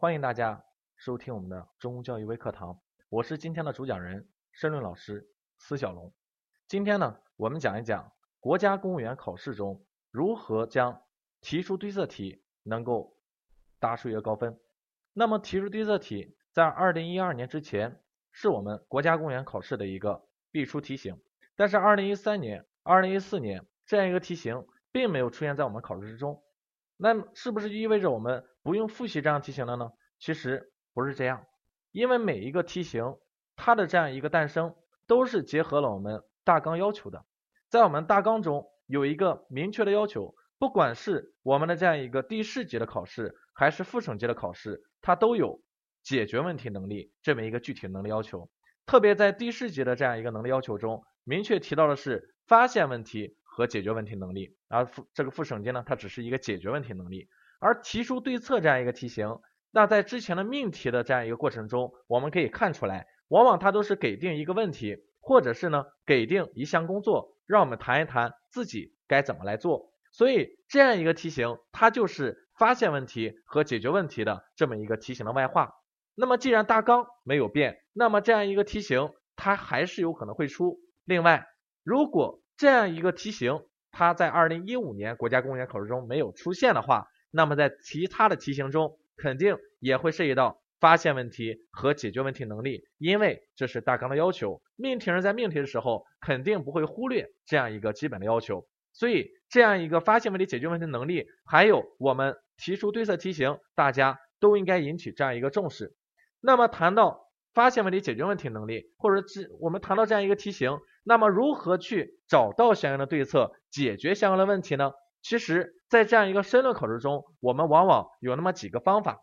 欢迎大家收听我们的中公教育微课堂，我是今天的主讲人申论老师司小龙。今天呢，我们讲一讲国家公务员考试中如何将提出对策题能够答出一个高分。那么提出对策题在二零一二年之前是我们国家公务员考试的一个必出题型，但是二零一三年、二零一四年这样一个题型并没有出现在我们考试之中。那是不是意味着我们不用复习这样题型了呢？其实不是这样，因为每一个题型它的这样一个诞生都是结合了我们大纲要求的，在我们大纲中有一个明确的要求，不管是我们的这样一个地市级的考试，还是副省级的考试，它都有解决问题能力这么一个具体能力要求。特别在地市级的这样一个能力要求中，明确提到的是发现问题。和解决问题能力，而副这个副省级呢，它只是一个解决问题能力，而提出对策这样一个题型，那在之前的命题的这样一个过程中，我们可以看出来，往往它都是给定一个问题，或者是呢给定一项工作，让我们谈一谈自己该怎么来做。所以这样一个题型，它就是发现问题和解决问题的这么一个题型的外化。那么既然大纲没有变，那么这样一个题型它还是有可能会出。另外，如果这样一个题型，它在二零一五年国家公务员考试中没有出现的话，那么在其他的题型中肯定也会涉及到发现问题和解决问题能力，因为这是大纲的要求。命题人在命题的时候肯定不会忽略这样一个基本的要求，所以这样一个发现问题、解决问题能力，还有我们提出对策题型，大家都应该引起这样一个重视。那么谈到发现问题、解决问题能力，或者是我们谈到这样一个题型。那么如何去找到相应的对策，解决相应的问题呢？其实，在这样一个申论考试中，我们往往有那么几个方法。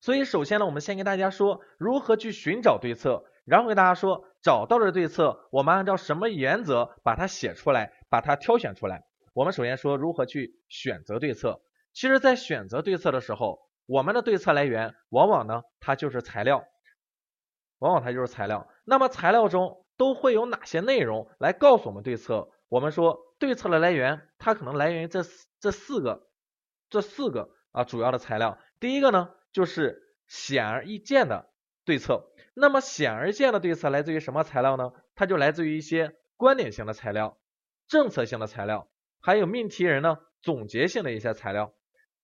所以，首先呢，我们先跟大家说如何去寻找对策，然后给大家说找到的对策，我们按照什么原则把它写出来，把它挑选出来。我们首先说如何去选择对策。其实，在选择对策的时候，我们的对策来源往往呢，它就是材料，往往它就是材料。那么材料中，都会有哪些内容来告诉我们对策？我们说对策的来源，它可能来源于这这四个这四个啊主要的材料。第一个呢，就是显而易见的对策。那么显而易见的对策来自于什么材料呢？它就来自于一些观点性的材料、政策性的材料，还有命题人呢总结性的一些材料。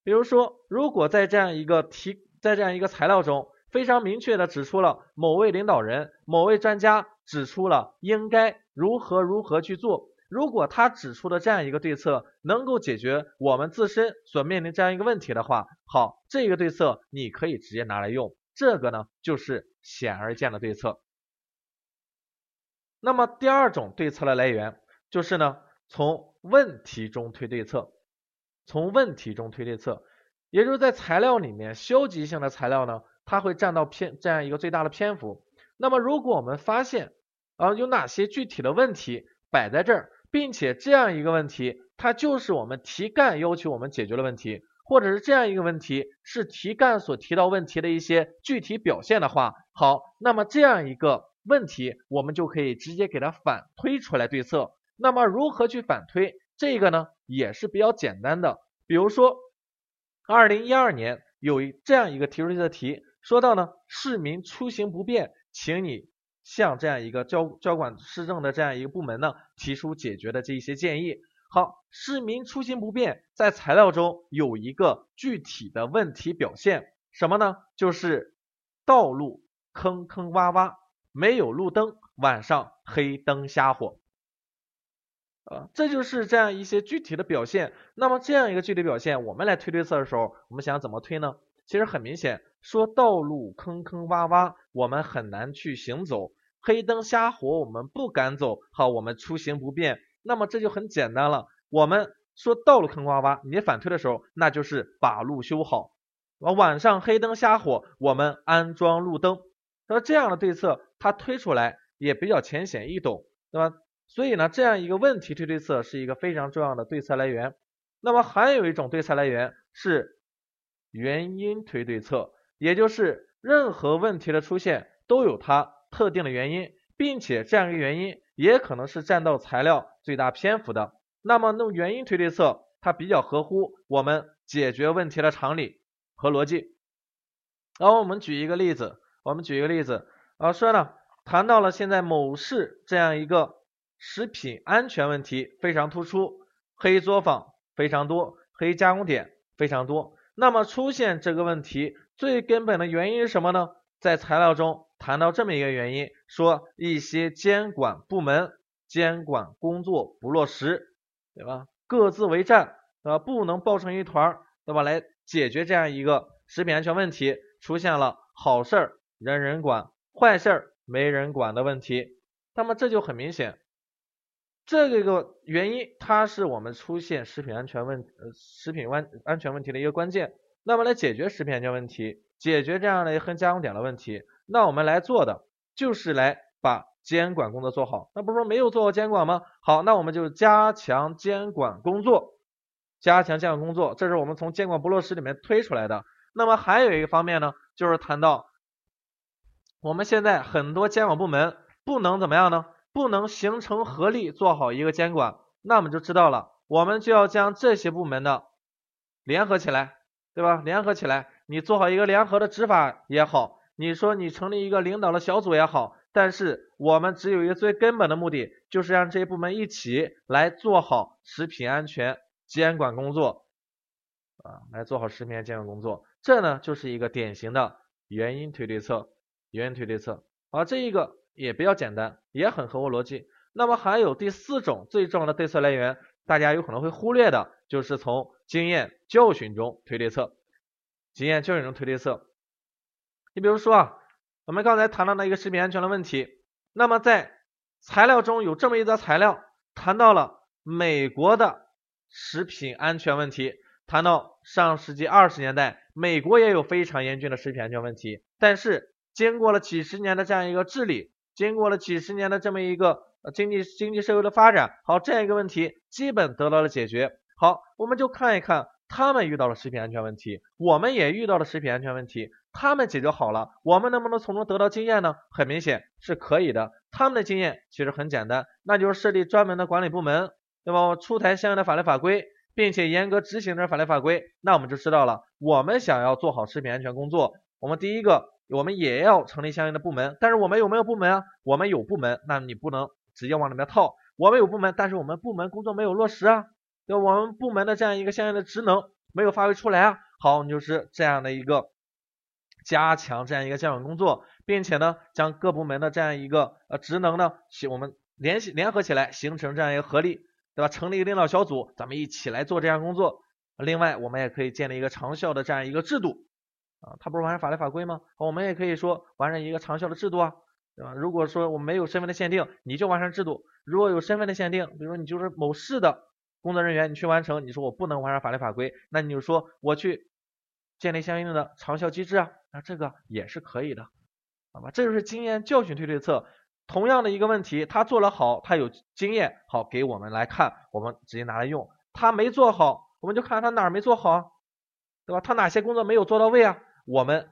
比如说，如果在这样一个题，在这样一个材料中，非常明确的指出了某位领导人、某位专家。指出了应该如何如何去做。如果他指出的这样一个对策能够解决我们自身所面临这样一个问题的话，好，这个对策你可以直接拿来用。这个呢就是显而易见的对策。那么第二种对策的来源就是呢从问题中推对策，从问题中推对策，也就是在材料里面消极性的材料呢，它会占到篇这样一个最大的篇幅。那么如果我们发现啊有哪些具体的问题摆在这儿，并且这样一个问题它就是我们题干要求我们解决的问题，或者是这样一个问题是题干所提到问题的一些具体表现的话，好，那么这样一个问题我们就可以直接给它反推出来对策。那么如何去反推这个呢？也是比较简单的。比如说，二零一二年有这样一个提出的题，说到呢市民出行不便。请你向这样一个交交管市政的这样一个部门呢提出解决的这一些建议。好，市民出行不便，在材料中有一个具体的问题表现，什么呢？就是道路坑坑洼洼，没有路灯，晚上黑灯瞎火。啊，这就是这样一些具体的表现。那么这样一个具体表现，我们来推对策的时候，我们想怎么推呢？其实很明显。说道路坑坑洼洼，我们很难去行走；黑灯瞎火，我们不敢走。好，我们出行不便，那么这就很简单了。我们说道路坑洼洼，你反推的时候，那就是把路修好。晚上黑灯瞎火，我们安装路灯。那这样的对策，它推出来也比较浅显易懂，对吧？所以呢，这样一个问题推对策是一个非常重要的对策来源。那么还有一种对策来源是原因推对策。也就是任何问题的出现都有它特定的原因，并且这样一个原因也可能是占到材料最大篇幅的。那么弄原因推对策，它比较合乎我们解决问题的常理和逻辑。然后我们举一个例子，我们举一个例子，啊说呢，谈到了现在某市这样一个食品安全问题非常突出，黑作坊非常多，黑加工点非常多。那么出现这个问题最根本的原因是什么呢？在材料中谈到这么一个原因，说一些监管部门监管工作不落实，对吧？各自为战，呃，不能抱成一团，对吧？来解决这样一个食品安全问题，出现了好事儿人人管，坏事儿没人管的问题。那么这就很明显，这个个原因它是我们出现食品安全问呃食品安安全问题的一个关键。那么来解决食品安全问题。解决这样的黑加工点的问题，那我们来做的就是来把监管工作做好。那不是说没有做好监管吗？好，那我们就加强监管工作，加强监管工作，这是我们从监管不落实里面推出来的。那么还有一个方面呢，就是谈到我们现在很多监管部门不能怎么样呢？不能形成合力做好一个监管，那我们就知道了，我们就要将这些部门的联合起来，对吧？联合起来。你做好一个联合的执法也好，你说你成立一个领导的小组也好，但是我们只有一个最根本的目的，就是让这些部门一起来做好食品安全监管工作啊，来做好食品安全监管工作。这呢就是一个典型的原因推对策，原因推对策。好，这一个也比较简单，也很合乎逻辑。那么还有第四种最重要的对策来源，大家有可能会忽略的，就是从经验教训中推对策。经验教训中推对策，你比如说啊，我们刚才谈到了一个食品安全的问题，那么在材料中有这么一则材料，谈到了美国的食品安全问题，谈到上世纪二十年代，美国也有非常严峻的食品安全问题，但是经过了几十年的这样一个治理，经过了几十年的这么一个经济经济社会的发展，好，这样一个问题基本得到了解决。好，我们就看一看。他们遇到了食品安全问题，我们也遇到了食品安全问题，他们解决好了，我们能不能从中得到经验呢？很明显是可以的。他们的经验其实很简单，那就是设立专门的管理部门，对吧？出台相应的法律法规，并且严格执行这法律法规，那我们就知道了。我们想要做好食品安全工作，我们第一个，我们也要成立相应的部门。但是我们有没有部门啊？我们有部门，那你不能直接往里面套。我们有部门，但是我们部门工作没有落实啊。对我们部门的这样一个相应的职能没有发挥出来啊，好，你就是这样的一个加强这样一个监管工作，并且呢，将各部门的这样一个呃职能呢，我们联系联合起来，形成这样一个合力，对吧？成立一个领导小组，咱们一起来做这样工作。另外，我们也可以建立一个长效的这样一个制度啊，它不是完善法律法规吗？我们也可以说完善一个长效的制度啊，对吧？如果说我们没有身份的限定，你就完善制度；如果有身份的限定，比如说你就是某市的。工作人员，你去完成，你说我不能完善法律法规，那你就说我去建立相应的长效机制啊，那这个也是可以的，好吧？这就是经验教训推对策。同样的一个问题，他做了好，他有经验，好给我们来看，我们直接拿来用。他没做好，我们就看他哪儿没做好，对吧？他哪些工作没有做到位啊？我们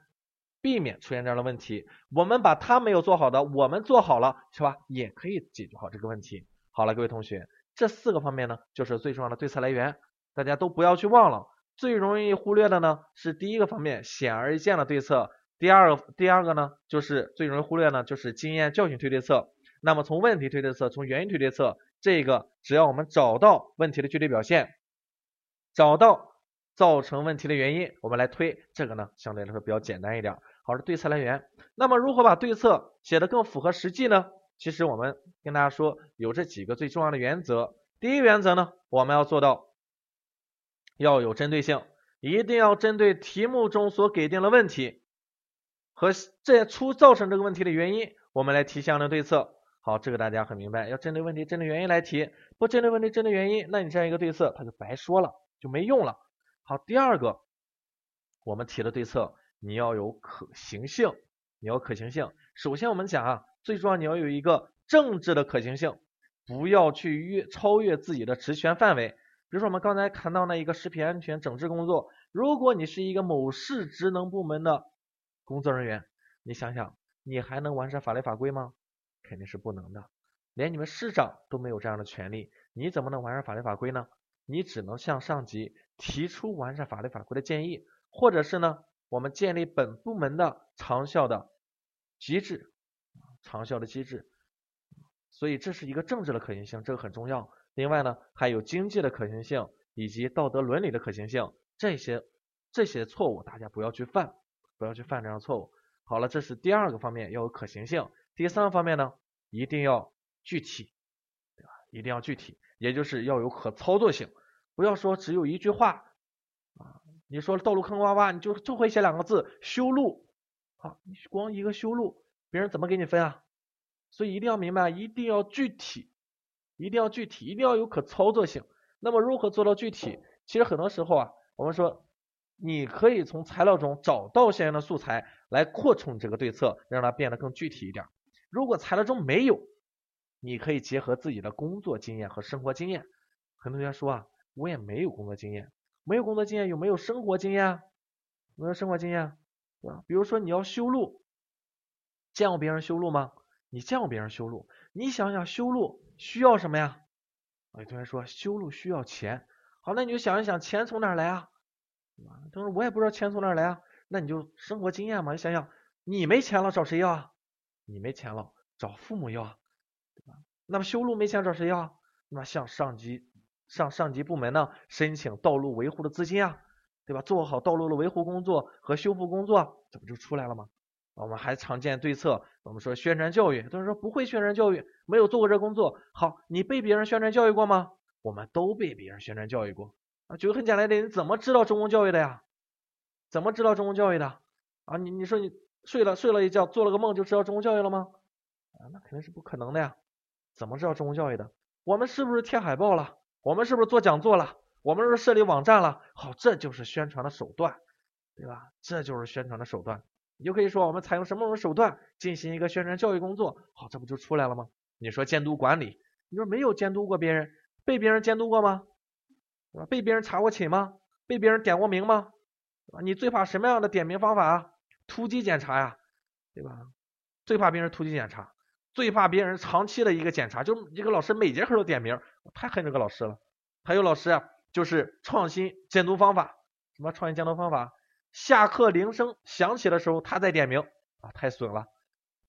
避免出现这样的问题，我们把他没有做好的，我们做好了，是吧？也可以解决好这个问题。好了，各位同学。这四个方面呢，就是最重要的对策来源，大家都不要去忘了。最容易忽略的呢，是第一个方面显而易见的对策。第二个，第二个呢，就是最容易忽略呢，就是经验教训推对策。那么从问题推对策，从原因推对策，这个只要我们找到问题的具体表现，找到造成问题的原因，我们来推，这个呢相对来说比较简单一点。好，是对策来源。那么如何把对策写得更符合实际呢？其实我们跟大家说，有这几个最重要的原则。第一原则呢，我们要做到要有针对性，一定要针对题目中所给定的问题和这出造成这个问题的原因，我们来提相应的对策。好，这个大家很明白，要针对问题、针对原因来提，不针对问题、针对原因，那你这样一个对策它就白说了，就没用了。好，第二个，我们提的对策你要有可行性，你要可行性。首先我们讲啊。最重要，你要有一个政治的可行性，不要去越超越自己的职权范围。比如说我们刚才谈到那一个食品安全整治工作，如果你是一个某市职能部门的工作人员，你想想，你还能完善法律法规吗？肯定是不能的，连你们市长都没有这样的权利，你怎么能完善法律法规呢？你只能向上级提出完善法律法规的建议，或者是呢，我们建立本部门的长效的机制，长效的机制。所以这是一个政治的可行性，这个很重要。另外呢，还有经济的可行性以及道德伦理的可行性，这些这些错误大家不要去犯，不要去犯这样错误。好了，这是第二个方面要有可行性。第三个方面呢，一定要具体，对吧？一定要具体，也就是要有可操作性。不要说只有一句话啊，你说道路坑坑洼洼，你就就会写两个字修路，啊，你光一个修路，别人怎么给你分啊？所以一定要明白，一定要具体，一定要具体，一定要有可操作性。那么如何做到具体？其实很多时候啊，我们说。你可以从材料中找到相应的素材来扩充这个对策，让它变得更具体一点。如果材料中没有，你可以结合自己的工作经验和生活经验。很多同学说啊，我也没有工作经验，没有工作经验有没有生活经验？没有生活经验，对吧？比如说你要修路，见过别人修路吗？你见过别人修路？你想想修路需要什么呀？有同学说修路需要钱，好，那你就想一想，钱从哪来啊？他说我也不知道钱从哪来啊，那你就生活经验嘛，你想想，你没钱了找谁要啊？你没钱了找父母要啊，对吧？那么修路没钱找谁要？那向上级上上级部门呢申请道路维护的资金啊，对吧？做好道路的维护工作和修复工作，这不就出来了吗？我们还常见对策，我们说宣传教育，他说不会宣传教育，没有做过这工作。好，你被别人宣传教育过吗？我们都被别人宣传教育过。啊，举个很简单的，你怎么知道中公教育的呀？怎么知道中公教育的？啊，你你说你睡了睡了一觉，做了个梦就知道中公教育了吗？那肯定是不可能的呀。怎么知道中公教育的？我们是不是贴海报了？我们是不是做讲座了？我们是不是设立网站了？好，这就是宣传的手段，对吧？这就是宣传的手段。你就可以说我们采用什么什么手段进行一个宣传教育工作？好，这不就出来了吗？你说监督管理，你说没有监督过别人，被别人监督过吗？对吧？被别人查过寝吗？被别人点过名吗？对吧你最怕什么样的点名方法啊？突击检查呀，对吧？最怕别人突击检查，最怕别人长期的一个检查，就一个老师每节课都点名，我太恨这个老师了。还有老师啊，就是创新监督方法，什么创新监督方法？下课铃声响起的时候他在点名啊，太损了。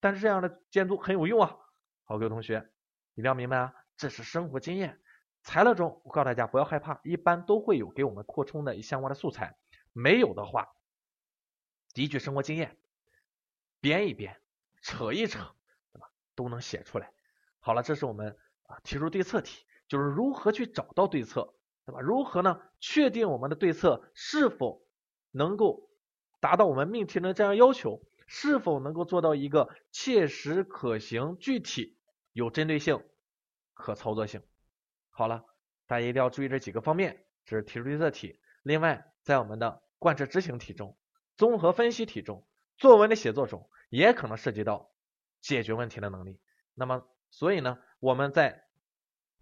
但是这样的监督很有用啊。好，各位同学一定要明白啊，这是生活经验。材料中，我告诉大家不要害怕，一般都会有给我们扩充的相关的素材。没有的话，第一句生活经验，编一编，扯一扯，都能写出来。好了，这是我们啊提出对策题，就是如何去找到对策，对吧？如何呢？确定我们的对策是否能够达到我们命题的这样要求，是否能够做到一个切实可行、具体、有针对性、可操作性。好了，大家一定要注意这几个方面，这是提出对策题。另外，在我们的贯彻执行题中、综合分析题中、作文的写作中，也可能涉及到解决问题的能力。那么，所以呢，我们在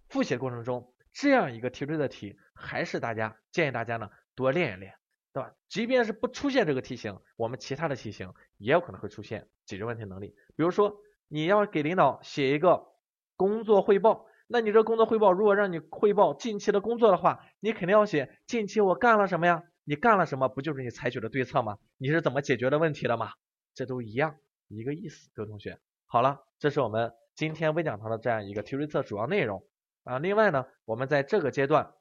复习的过程中，这样一个提出的题，还是大家建议大家呢多练一练，对吧？即便是不出现这个题型，我们其他的题型也有可能会出现解决问题能力。比如说，你要给领导写一个工作汇报。那你这工作汇报，如果让你汇报近期的工作的话，你肯定要写近期我干了什么呀？你干了什么？不就是你采取的对策吗？你是怎么解决的问题的吗？这都一样，一个意思，各位同学。好了，这是我们今天微讲堂的这样一个提对策主要内容啊。另外呢，我们在这个阶段，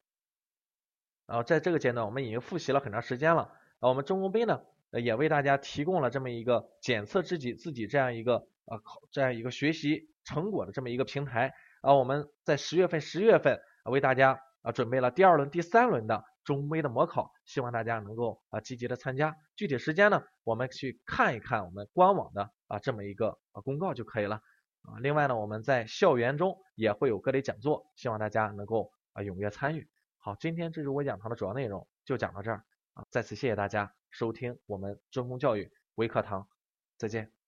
啊，在这个阶段我们已经复习了很长时间了啊。我们中公杯呢，也为大家提供了这么一个检测自己自己这样一个啊这样一个学习成果的这么一个平台。啊，我们在十月份、十一月份为大家啊准备了第二轮、第三轮的中微的模考，希望大家能够啊积极的参加。具体时间呢，我们去看一看我们官网的啊这么一个啊公告就可以了。啊，另外呢，我们在校园中也会有各类讲座，希望大家能够啊踊跃参与。好，今天这是我讲堂的主要内容，就讲到这儿啊。再次谢谢大家收听我们中公教育微课堂，再见。